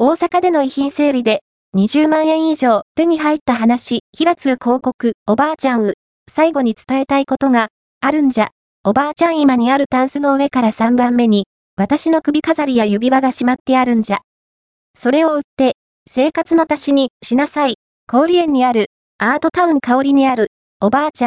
大阪での遺品整理で20万円以上手に入った話、平津広告、おばあちゃんう。最後に伝えたいことがあるんじゃ。おばあちゃん今にあるタンスの上から3番目に、私の首飾りや指輪がしまってあるんじゃ。それを売って、生活の足しにしなさい。氷園にある、アートタウン香りにある、おばあちゃん、